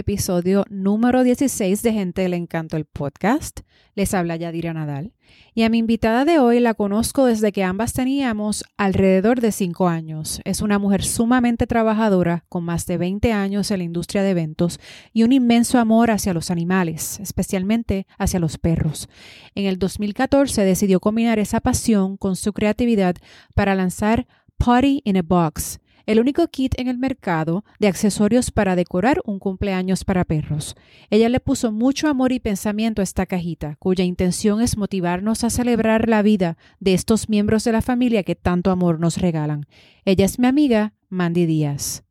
episodio número 16 de Gente del Encanto, el podcast. Les habla Yadira Nadal. Y a mi invitada de hoy la conozco desde que ambas teníamos alrededor de 5 años. Es una mujer sumamente trabajadora, con más de 20 años en la industria de eventos y un inmenso amor hacia los animales, especialmente hacia los perros. En el 2014 decidió combinar esa pasión con su creatividad para lanzar Potty in a Box el único kit en el mercado de accesorios para decorar un cumpleaños para perros. Ella le puso mucho amor y pensamiento a esta cajita, cuya intención es motivarnos a celebrar la vida de estos miembros de la familia que tanto amor nos regalan. Ella es mi amiga, Mandy Díaz.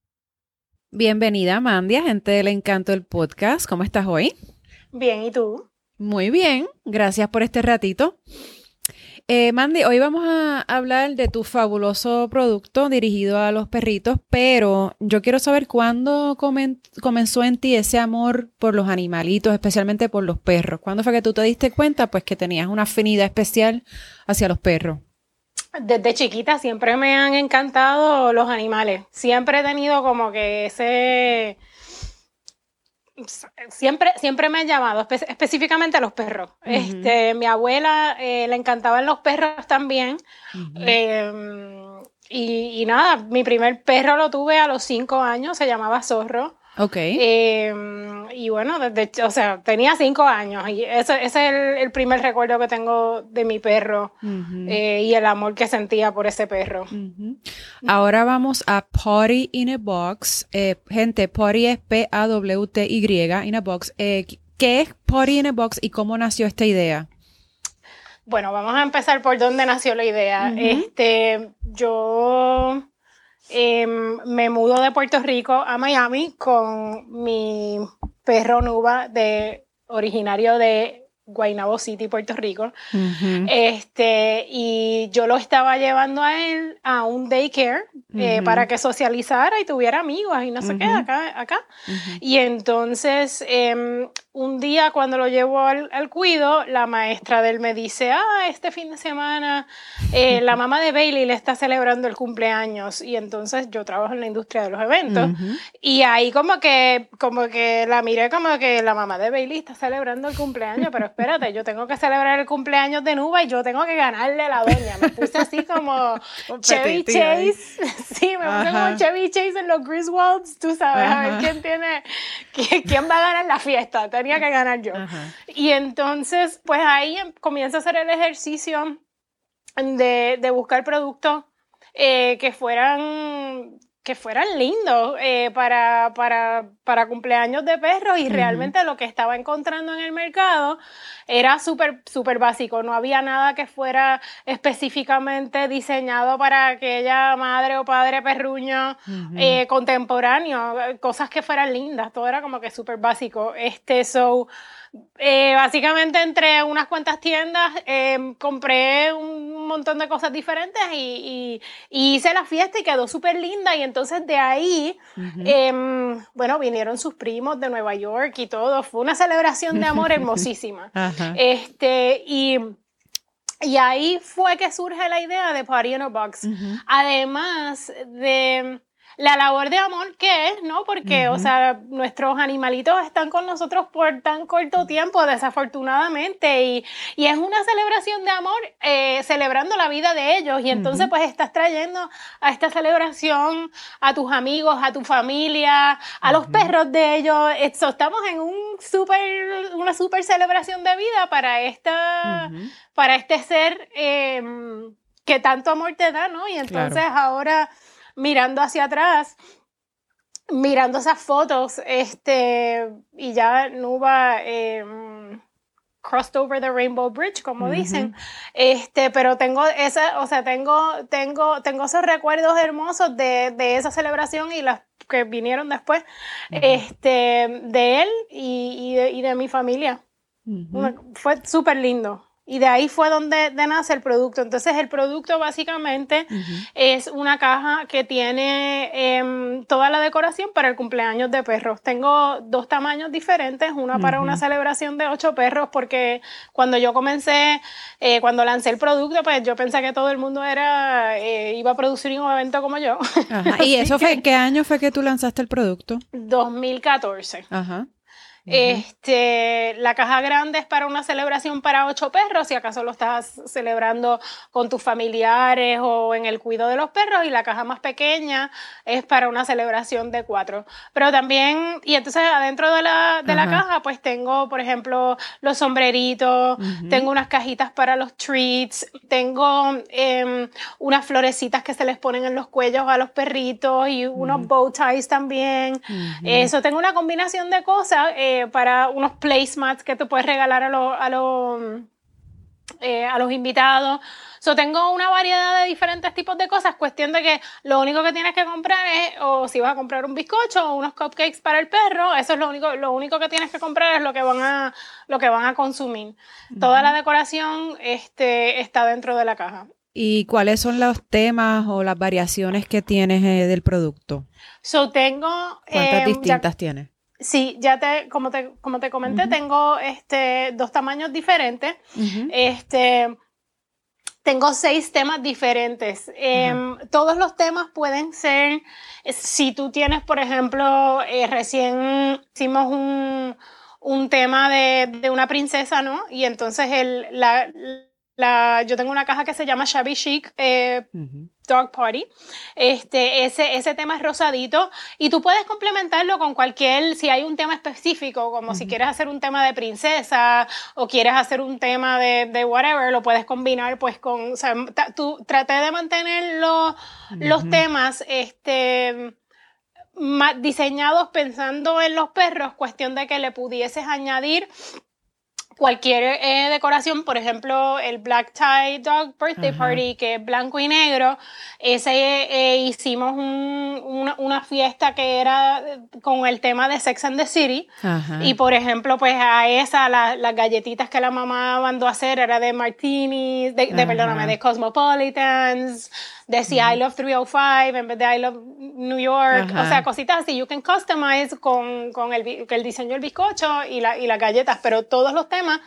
Bienvenida, Mandy, a gente del encanto del podcast. ¿Cómo estás hoy? Bien, ¿y tú? Muy bien, gracias por este ratito. Eh, Mandy, hoy vamos a hablar de tu fabuloso producto dirigido a los perritos, pero yo quiero saber cuándo comenzó en ti ese amor por los animalitos, especialmente por los perros. ¿Cuándo fue que tú te diste cuenta pues que tenías una afinidad especial hacia los perros? Desde chiquita siempre me han encantado los animales. Siempre he tenido como que ese siempre, siempre me han llamado, específicamente a los perros. este, mi abuela eh, le encantaban los perros también. Em, y, y, nada, mi primer perro lo tuve a los cinco años, se llamaba Zorro. Ok. Em, y bueno, desde, o sea, tenía cinco años y ese, es el, primer recuerdo que tengo de mi perro eh, y el amor que sentía por ese perro. Ahora vamos a Potty in a Box. Eh, gente, Potty es P-A-W-T-Y, in a Box. Eh, ¿Qué es Potty in a Box y cómo nació esta idea? Bueno, vamos a empezar por dónde nació la idea. Este, yo Em, me mudo de Puerto Rico a Miami con mi perro Nuba de originario de Guaynabo City, Puerto Rico. este, y yo lo estaba llevando a él a un daycare eh, para que socializara y tuviera amigos y no sé qué, acá. acá. Y entonces, em, un día cuando lo llevo al, al, cuido, la maestra de él me dice, ah, este fin de semana eh, la mamá de Bailey le está celebrando el cumpleaños. Y entonces yo trabajo en la industria de los eventos. Y ahí como que, como que la miré como que la mamá de Bailey está celebrando el cumpleaños, pero espérate, yo tengo que celebrar el cumpleaños de Nuba y yo tengo que ganarle a la doña. Me puse así como Chevy Chase. sí, me puse como Chevy Chase en los Griswolds, tú sabes, a ver quién tiene, quién, va a ganar la fiesta. Tenía que ganar yo. Y entonces, pues ahí em, comienzo a hacer el ejercicio de, de buscar productos eh, que fueran que fueran lindos eh, para, para, para, cumpleaños de perros y realmente lo que estaba encontrando en el mercado era súper súper básico, no había nada que fuera específicamente diseñado para aquella madre o padre perruño eh, contemporáneo, cosas que fueran lindas, todo era como que súper básico. Este, so, eh, básicamente entre unas cuantas tiendas em, compré un montón de cosas diferentes y, hice la fiesta y quedó súper linda. Y entonces de ahí, em, bueno, vinieron sus primos de Nueva York y todo, fue una celebración de amor hermosísima. este, y... Y ahí fue que surge la idea de Party in a Box. Además de la labor de amor que es, ¿no? Porque, o sea, nuestros animalitos están con nosotros por tan corto tiempo, desafortunadamente, y, y es una celebración de amor eh, celebrando la vida de ellos. Y entonces, pues, estás trayendo a esta celebración a tus amigos, a tu familia, a los perros de ellos. estamos en un super, una super celebración de vida para, esta, para este ser em, que tanto amor te da, ¿no? Y entonces ahora mirando hacia atrás, mirando esas fotos, este, y ya Nuba eh, crossed over the Rainbow Bridge, como dicen, este, pero tengo esa, o sea, tengo, tengo, tengo esos recuerdos hermosos de, de esa celebración y las que vinieron después, este, de él y, y, de, y de, mi familia. Fue súper lindo. Y de ahí fue donde nace el producto. Entonces el producto básicamente es una caja que tiene em, toda la decoración para el cumpleaños de perros. Tengo dos tamaños diferentes, una para una celebración de ocho perros, porque cuando yo comencé, eh, cuando lancé el producto, pues yo pensé que todo el mundo era eh, iba a producir un evento como yo. ¿Y eso fue, qué año fue que tú lanzaste el producto? 2014. Ajá. Este, la caja grande es para una celebración para ocho perros, si acaso lo estás celebrando con tus familiares o en el cuidado de los perros, y la caja más pequeña es para una celebración de cuatro. Pero también, y entonces adentro de la, de la caja, pues tengo, por ejemplo, los sombreritos, tengo unas cajitas para los treats, tengo em, unas florecitas que se les ponen en los cuellos a los perritos y unos bow ties también. Eso, tengo una combinación de cosas. Eh, para unos placemats que tú puedes regalar a, los a, los eh, a los invitados. So, tengo una variedad de diferentes tipos de cosas, cuestión de que lo único que tienes que comprar es, o si vas a comprar un bizcocho o unos cupcakes para el perro, eso es lo único, lo único que tienes que comprar es lo que van a, lo que van a consumir. Toda la decoración este, está dentro de la caja. ¿Y cuáles son los temas o las variaciones que tienes eh, del producto? So, tengo... ¿Cuántas em, distintas tienes? Sí, ya te, como te, como te comenté, tengo este, dos tamaños diferentes. Este, tengo seis temas diferentes. Em, todos los temas pueden ser, si tú tienes, por ejemplo, eh, recién hicimos un, un tema de, de, una princesa, ¿no? Y entonces el, la, la, yo tengo una caja que se llama Shabby Chic. Eh, Dog Party. Este, ese, ese tema es rosadito y tú puedes complementarlo con cualquier, si hay un tema específico, como si quieres hacer un tema de princesa o quieres hacer un tema de, de whatever, lo puedes combinar pues con, o sea, tú traté de mantener los temas, este, diseñados pensando en los perros, cuestión de que le pudieses añadir cualquier eh, decoración, por ejemplo, el Black Tie Dog Birthday Party, que es blanco y negro, ese eh, hicimos una, fiesta que era con el tema de Sex and the City. Y por ejemplo, pues a esa, las galletitas que la mamá mandó a hacer era de martinis, de, de perdóname, de Cosmopolitans, decía I love 305 en vez de I love New York, o sea, cositas así. You can customize con, con el, el, diseño del bizcocho y, la, y las galletas, pero todos los temas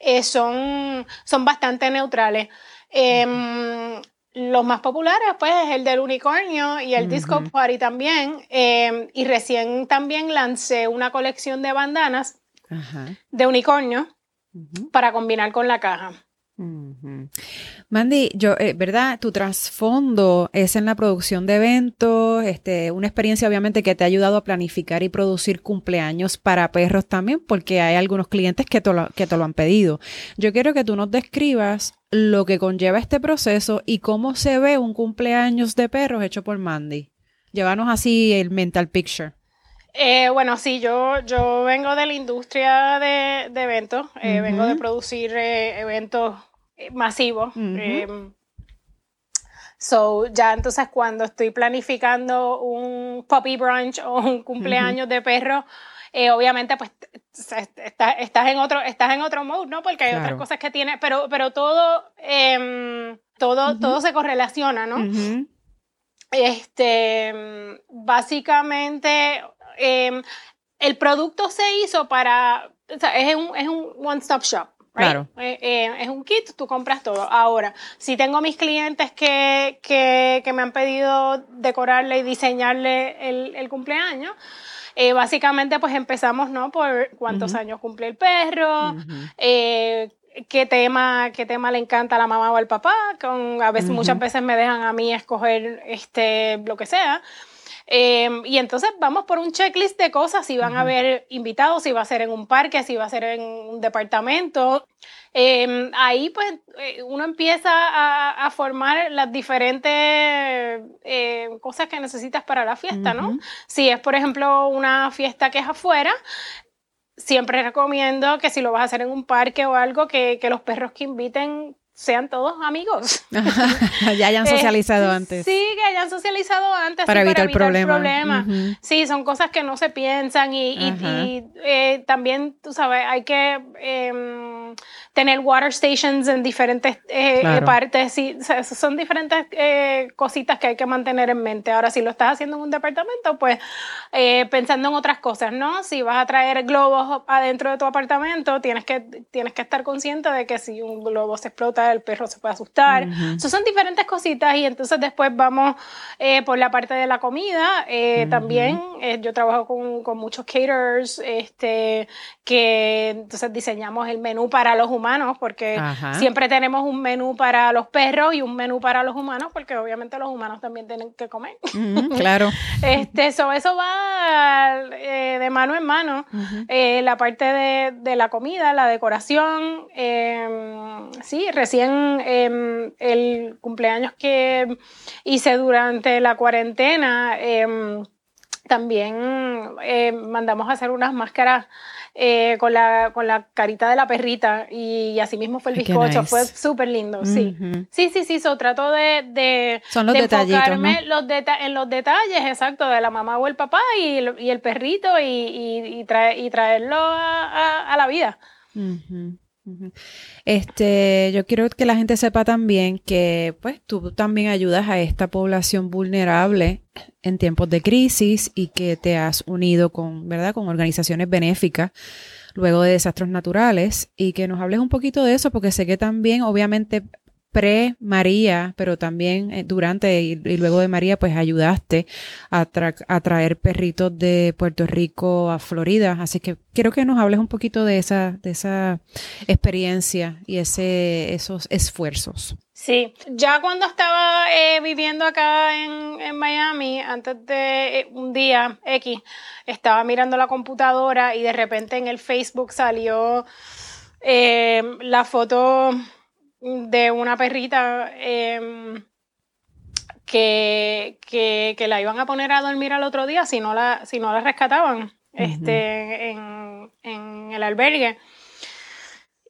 eh, son, son bastante neutrales. Em, los más populares, pues, es el del unicornio y el Disco Party también. Em, y recién también lancé una colección de bandanas de unicornio para combinar con la caja. Mandy, yo, eh, ¿verdad? Tu trasfondo es en la producción de eventos, este, una experiencia obviamente que te ha ayudado a planificar y producir cumpleaños para perros también, porque hay algunos clientes que te lo, que te lo han pedido. Yo quiero que tú nos describas lo que conlleva este proceso y cómo se ve un cumpleaños de perros hecho por Mandy. Llévanos así el mental picture. Eh, bueno, sí, yo, yo vengo de la industria de, eventos, eh, vengo de producir eventos eh, masivo. Em, so, ya entonces cuando estoy planificando un puppy brunch o un cumpleaños de perro, eh, obviamente pues estás en otro estás en otro mode, ¿no? Porque hay otras cosas que tiene, pero pero todo em, todo todo se correlaciona, ¿no? Este básicamente em, el producto se hizo para o sea, es un, es un one stop shop. Claro. Eh, eh, es un kit, tú compras todo. Ahora, si tengo mis clientes que, que, que me han pedido decorarle y diseñarle el, el cumpleaños, eh, básicamente pues empezamos, ¿no? Por cuántos años cumple el perro, qué tema, qué tema le encanta a la mamá o al papá, con, a veces, muchas veces me dejan a mí escoger este, lo que sea. Em, y entonces vamos por un checklist de cosas, si van a haber invitados, si va a ser en un parque, si va a ser en un departamento. Em, ahí pues eh, uno empieza a, formar las diferentes eh, cosas que necesitas para la fiesta, ¿no? Si es, por ejemplo, una fiesta que es afuera, siempre recomiendo que si lo vas a hacer en un parque o algo, que, que los perros que inviten sean todos amigos. ya hayan socializado antes. Sí, que hayan socializado antes. Para, evitar, el problema. Sí, son cosas que no se piensan y, eh, también, tú sabes, hay que em, tener water stations en diferentes eh, eh, partes. Sí, son diferentes cositas que hay que mantener en mente. Ahora, si lo estás haciendo en un departamento, pues pensando en otras cosas, ¿no? Si vas a traer globos adentro de tu apartamento, tienes que, tienes que estar consciente de que si un globo se explota, el perro se puede asustar. son diferentes cositas y entonces después vamos eh, por la parte de la comida. Eh, también eh, yo trabajo con, con, muchos caterers este, que entonces diseñamos el menú para los humanos porque siempre tenemos un menú para los perros y un menú para los humanos porque obviamente los humanos también tienen que comer. claro. este, eso va de mano en mano. la parte de, de, la comida, la decoración, em, sí, recién Em, el cumpleaños que hice durante la cuarentena, em, también em, mandamos a hacer unas máscaras eh, con, la, con la carita de la perrita y, así mismo fue el bizcocho, fue súper lindo, sí. Sí, sí, sí, so, trato de, de, Son los enfocarme los en los detalles, exacto, de la mamá o el papá y el, perrito y, y, traerlo a, la vida. Este, yo quiero que la gente sepa también que pues tú también ayudas a esta población vulnerable en tiempos de crisis y que te has unido con, ¿verdad? con organizaciones benéficas luego de desastres naturales y que nos hables un poquito de eso porque sé que también obviamente pre-María, pero también eh, durante y, luego de María, pues ayudaste a, traer perritos de Puerto Rico a Florida. Así que quiero que nos hables un poquito de esa, de esa experiencia y ese, esos esfuerzos. Sí, ya cuando estaba eh, viviendo acá en, Miami, antes de eh, un día X, estaba mirando la computadora y de repente en el Facebook salió la foto de una perrita em, que, que, la iban a poner a dormir al otro día si no la, si no la rescataban este, en, en el albergue.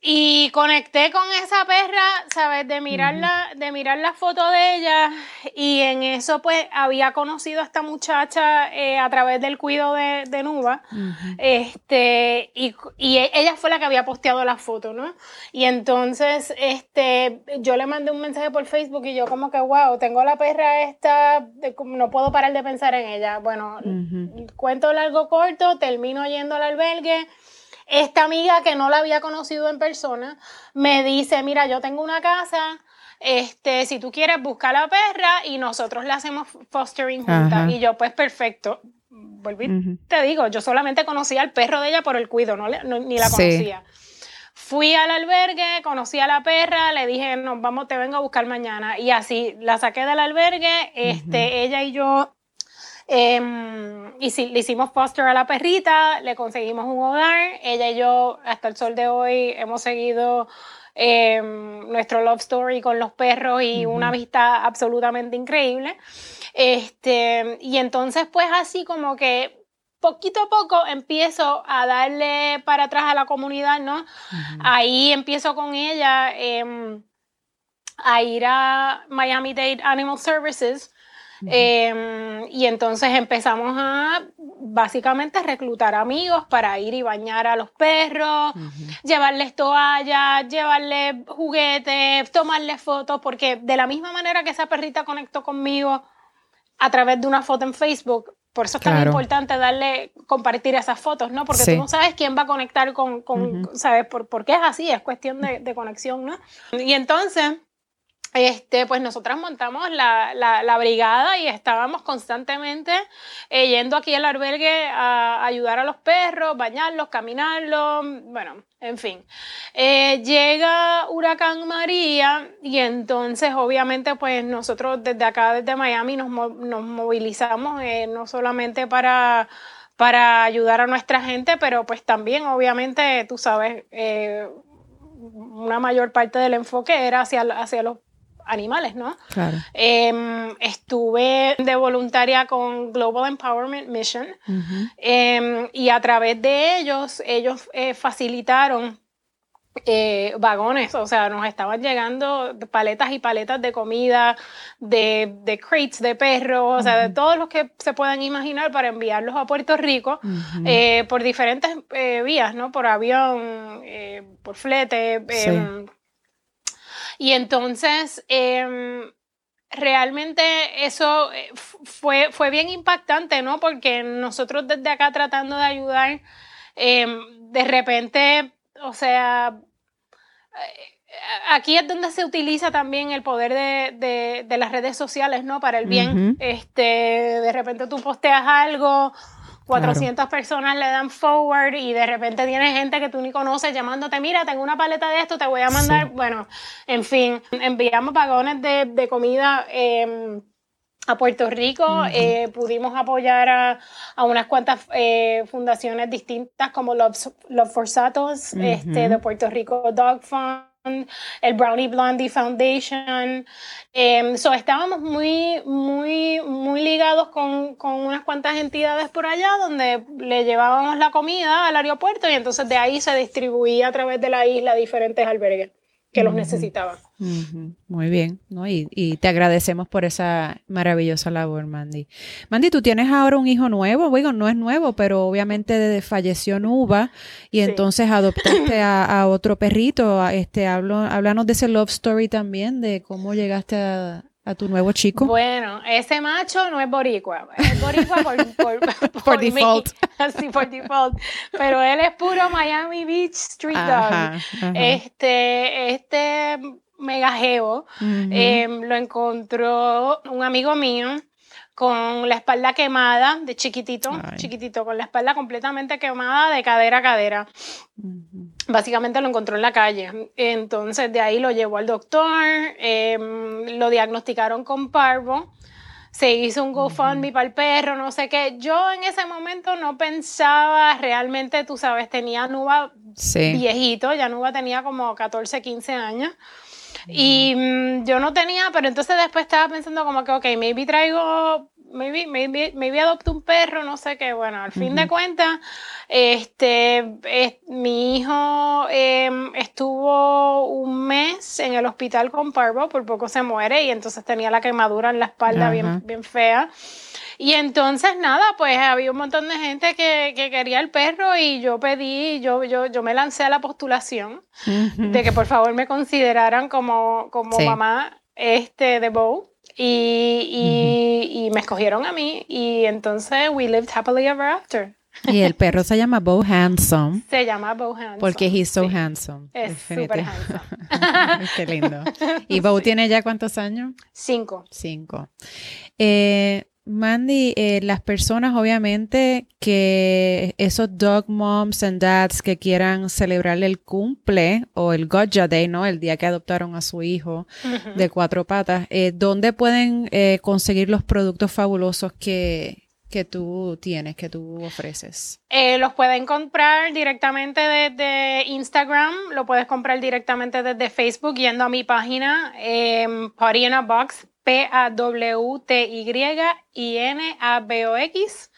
Y conecté con esa perra, ¿sabes? De mirarla, de mirar la foto de ella. Y en eso, pues, había conocido a esta muchacha eh, a través del cuido de, de Nuba. Este, y, y, ella fue la que había posteado la foto, ¿no? Y entonces, este, yo le mandé un mensaje por Facebook y yo como que, wow, tengo la perra esta, no puedo parar de pensar en ella. Bueno, cuento largo corto, termino yendo al albergue esta amiga que no la había conocido en persona me dice, mira, yo tengo una casa, este, si tú quieres buscar la perra y nosotros la hacemos fostering juntas. Y yo, pues perfecto. Volví, te digo, yo solamente conocía al perro de ella por el cuido, no, ni la conocía. Fui al albergue, conocí a la perra, le dije, nos vamos, te vengo a buscar mañana. Y así la saqué del albergue, este, ella y yo Em, y si, le hicimos foster a la perrita, le conseguimos un hogar. Ella y yo, hasta el sol de hoy, hemos seguido em, nuestro love story con los perros y una amistad absolutamente increíble. Este, y entonces, pues así como que poquito a poco empiezo a darle para atrás a la comunidad, ¿no? Ahí empiezo con ella em, a ir a Miami Dade Animal Services Em, y entonces empezamos a básicamente reclutar amigos para ir y bañar a los perros, llevarles toallas, llevarles juguetes, tomarles fotos, porque de la misma manera que esa perrita conectó conmigo a través de una foto en Facebook, por eso es tan importante darle, compartir esas fotos, ¿no? Porque tú no sabes quién va a conectar con, ¿sabes? Por, porque es así, es cuestión de, de conexión, ¿no? Y entonces este, pues nosotras montamos la, la, brigada y estábamos constantemente eh, yendo aquí al albergue a, ayudar a los perros, bañarlos, caminarlos, bueno, en fin. Eh, llega Huracán María y entonces obviamente pues nosotros desde acá, desde Miami, nos, nos movilizamos eh, no solamente para para ayudar a nuestra gente, pero pues también obviamente, tú sabes, una mayor parte del enfoque era hacia, hacia los animales, ¿no? Claro. Em, estuve de voluntaria con Global Empowerment Mission em, y a través de ellos, ellos eh, facilitaron eh, vagones, o sea, nos estaban llegando paletas y paletas de comida, de, de crates de perros, o sea, de todos los que se puedan imaginar para enviarlos a Puerto Rico eh, por diferentes eh, vías, ¿no? Por avión, por flete. Em, y entonces, em, realmente eso fue, fue bien impactante, ¿no? Porque nosotros desde acá tratando de ayudar, em, de repente, o sea, aquí es donde se utiliza también el poder de, de, las redes sociales, ¿no? Para el bien. este, de repente tú posteas algo, 400 personas le dan forward y de repente tienes gente que tú ni conoces llamándote, mira, tengo una paleta de esto, te voy a mandar. Bueno, en fin, enviamos vagones de, de comida. Eh, a Puerto Rico. Eh, pudimos apoyar a, a unas cuantas eh, fundaciones distintas como Love, Love for Satos, este, de Puerto Rico Dog Fund, el Brownie Blondie Foundation. Eh, so estábamos muy, muy, muy ligados con, con, unas cuantas entidades por allá donde le llevábamos la comida al aeropuerto y entonces de ahí se distribuía a través de la isla diferentes albergues que los necesitaban. Muy bien, ¿no? Y, y, te agradecemos por esa maravillosa labor, Mandy. Mandy, tú tienes ahora un hijo nuevo, bueno, no es nuevo, pero obviamente falleció Nuba y entonces adoptaste a, otro perrito. Este, hablo, háblanos de ese love story también, de cómo llegaste a, a tu nuevo chico? Bueno, ese macho no es boricua, es boricua por, por, default. Sí, por default. Pero él es puro Miami Beach Street Dog. Este, este megajeo em, lo encontró un amigo mío con la espalda quemada, de chiquitito, chiquitito, con la espalda completamente quemada de cadera a cadera. Básicamente lo encontró en la calle. Entonces de ahí lo llevó al doctor, em, lo diagnosticaron con parvo, se hizo un GoFundMe para el perro, no sé qué. Yo en ese momento no pensaba realmente, tú sabes, tenía Nuba viejito, ya Nuba tenía como 14, 15 años. Y mm, yo no tenía, pero entonces después estaba pensando como que, ok, maybe traigo, maybe, maybe, maybe adopto un perro, no sé qué. Bueno, al fin de cuentas, este, mi hijo em, estuvo un mes en el hospital con parvo, por poco se muere y entonces tenía la quemadura en la espalda bien, bien fea. Y entonces nada, pues había un montón de gente que, que quería el perro y yo pedí, yo, yo, yo me lancé a la postulación de que por favor me consideraran como, como mamá este, de Bo. Y, y, y, me escogieron a mí y entonces we lived happily ever after. Y el perro se llama Bo Handsome. Se llama Bo Handsome. Porque he's so handsome. Es súper handsome. Qué lindo. ¿Y Bo tiene ya cuántos años? Cinco. Cinco. Eh, Mandy, eh, las personas obviamente que esos dog moms and dads que quieran celebrar el cumple o el Gotcha Day, ¿no? El día que adoptaron a su hijo de cuatro patas, eh, ¿dónde pueden eh, conseguir los productos fabulosos que, que tú tienes, que tú ofreces? los pueden comprar directamente desde Instagram, lo puedes comprar directamente desde Facebook yendo a mi página Party in a Box P-A-W-T-Y-I-N-A-B-O-X.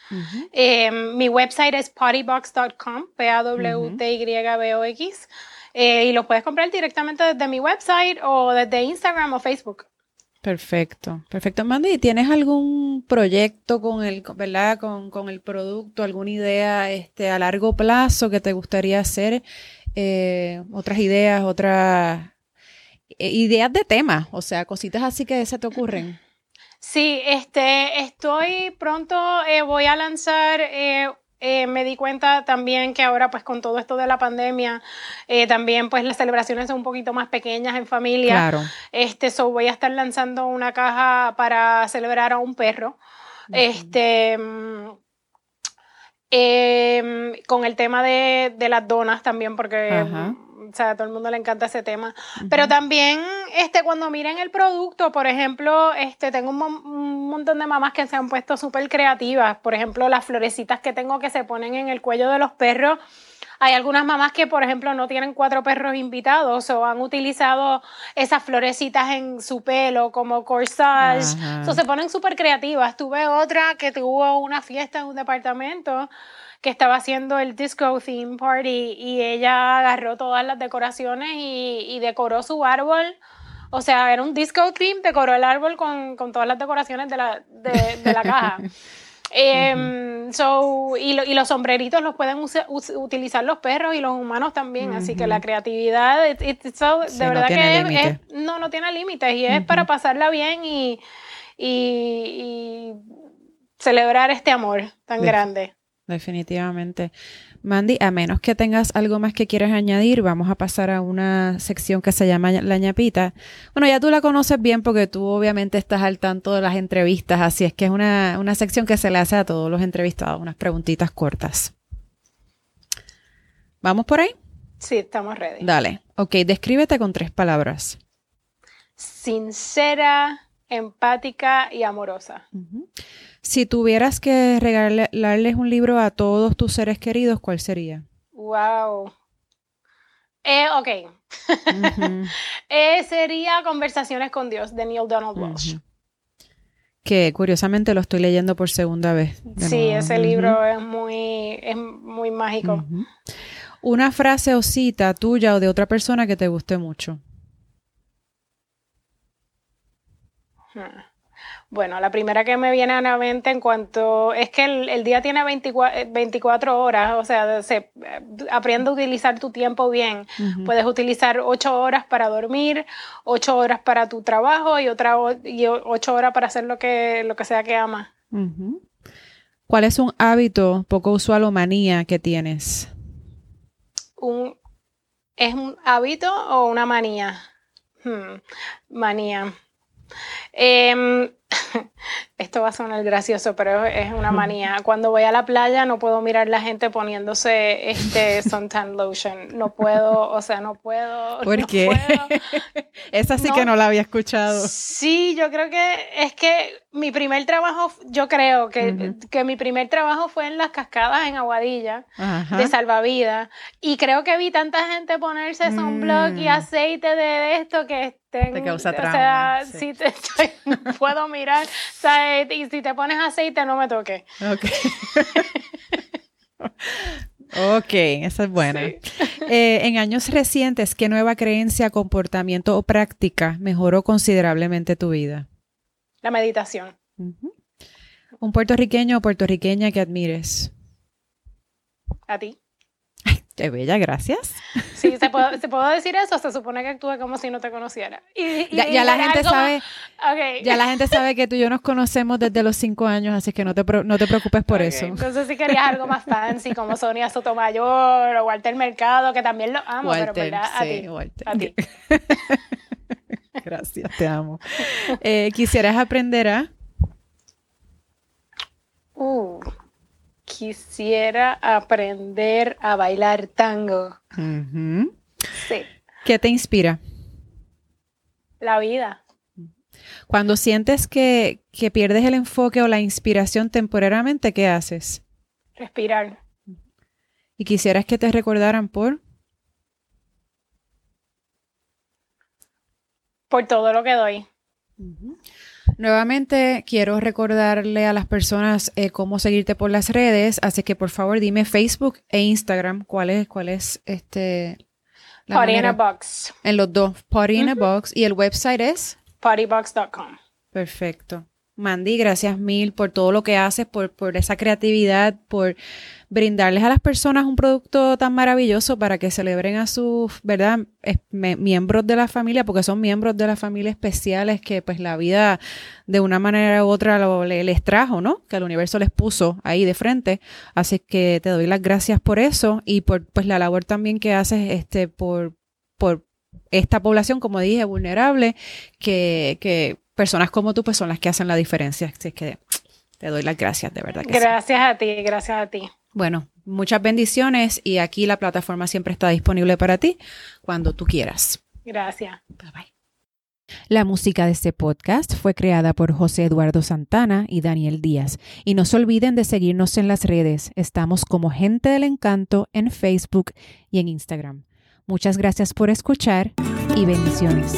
Em, mi website es pottybox.com, P-A-W-T-Y-B-O-X. Eh, y lo puedes comprar directamente desde mi website o desde Instagram o Facebook. Perfecto, perfecto. Mandy, ¿tienes algún proyecto con el, ¿verdad? Con, con, el producto, alguna idea este, a largo plazo que te gustaría hacer? Eh, otras ideas, otras ideas de temas, o sea, cositas así que se te ocurren. Sí, este, estoy pronto, eh, voy a lanzar eh, me di cuenta también que ahora pues con todo esto de la pandemia también pues las celebraciones son un poquito más pequeñas en familia. Claro. Este, so voy a estar lanzando una caja para celebrar a un perro. Este mm, em, con el tema de, de, las donas también porque o sea, a todo el mundo le encanta ese tema. Pero también, este, cuando miren el producto, por ejemplo, este, tengo un, montón de mamás que se han puesto súper creativas. Por ejemplo, las florecitas que tengo que se ponen en el cuello de los perros Hay algunas mamás que, por ejemplo, no tienen cuatro perros invitados o han utilizado esas florecitas en su pelo como corsage. So, se ponen súper creativas. Tuve otra que tuvo una fiesta en un departamento que estaba haciendo el disco theme party y ella agarró todas las decoraciones y, y decoró su árbol. O sea, era un disco theme, decoró el árbol con, con todas las decoraciones de la, de, de la caja. Em, so, y, y, los sombreritos los pueden utilizar los perros y los humanos también, así que la creatividad, de verdad que es, no, no tiene límites y es para pasarla bien y, y, celebrar este amor tan grande. Definitivamente. Mandy, a menos que tengas algo más que quieras añadir, vamos a pasar a una sección que se llama La ñapita. Bueno, ya tú la conoces bien porque tú obviamente estás al tanto de las entrevistas, así es que es una, una sección que se le hace a todos los entrevistados, unas preguntitas cortas. ¿Vamos por ahí? Sí, estamos ready. Dale. Ok, descríbete con tres palabras. Sincera, empática y amorosa. Si tuvieras que regalarles un libro a todos tus seres queridos, ¿cuál sería? Wow. Eh, ok. eh, sería Conversaciones con Dios de Neil Donald Walsh. Que curiosamente lo estoy leyendo por segunda vez. Sí, ese libro es muy, es muy mágico. Una frase o cita tuya o de otra persona que te guste mucho. Hmm. Bueno, la primera que me viene a la mente en cuanto es que el, día tiene 24, 24, eh, horas, o sea, se, eh, aprende a utilizar tu tiempo bien. Puedes utilizar 8 horas para dormir, 8 horas para tu trabajo y otra y 8 horas para hacer lo que, lo que sea que amas. ¿Cuál es un hábito poco usual o manía que tienes? Un, ¿Es un hábito o una manía? Hmm, manía. Eh, esto va a sonar gracioso, pero es una manía. Cuando voy a la playa no puedo mirar la gente poniéndose este suntan lotion. No puedo, o sea, no puedo. ¿Por qué? Esa sí que no la había escuchado. Sí, yo creo que es que mi primer trabajo, yo creo que, que mi primer trabajo fue en las cascadas en Aguadilla de salvavidas. Y creo que vi tanta gente ponerse sunblock y mm. aceite de esto que te causa trauma. O sea, sí. te no puedo mirar. O sea, y si te pones aceite, no me toque. Ok. ok, esa es buena. Eh, en años recientes, ¿qué nueva creencia, comportamiento o práctica mejoró considerablemente tu vida? La meditación. ¿Un puertorriqueño o puertorriqueña que admires? A ti. Qué bella, gracias. Sí, ¿se puede, decir eso? Se supone que actúe como si no te conociera. ya, la gente sabe, ya la gente sabe que tú y yo nos conocemos desde los cinco años, así que no te, no te preocupes por eso. Entonces si querías algo más fancy, como Sonia Sotomayor o Walter Mercado, que también lo amo, pero ¿verdad? A ti. A ti. Gracias, te amo. Eh, ¿Quisieras aprender a? Uh, quisiera aprender a bailar tango. Sí. ¿Qué te inspira? La vida. Cuando sientes que, que, pierdes el enfoque o la inspiración temporariamente, ¿qué haces? Respirar. ¿Y quisieras que te recordaran por? Por todo lo que doy. Nuevamente quiero recordarle a las personas eh, cómo seguirte por las redes, así que por favor dime Facebook e Instagram cuál es, cuál es este. Party in a Box. En los dos, Party in a Box y el website es partybox.com. Perfecto. Mandy, gracias mil por todo lo que haces, por, por esa creatividad, por brindarles a las personas un producto tan maravilloso para que celebren a sus, ¿verdad? miembros de la familia, porque son miembros de la familia especiales que pues la vida de una manera u otra lo, les trajo, ¿no? Que el universo les puso ahí de frente. Así que te doy las gracias por eso y por pues la labor también que haces este por, por esta población, como dije, vulnerable, que, que personas como tú pues son las que hacen la diferencia. Así que te doy las gracias, de verdad. Gracias a ti, gracias a ti. Bueno, muchas bendiciones y aquí la plataforma siempre está disponible para ti cuando tú quieras. Gracias. Bye bye. La música de este podcast fue creada por José Eduardo Santana y Daniel Díaz. Y no se olviden de seguirnos en las redes. Estamos como Gente del Encanto en Facebook y en Instagram. Muchas gracias por escuchar y bendiciones.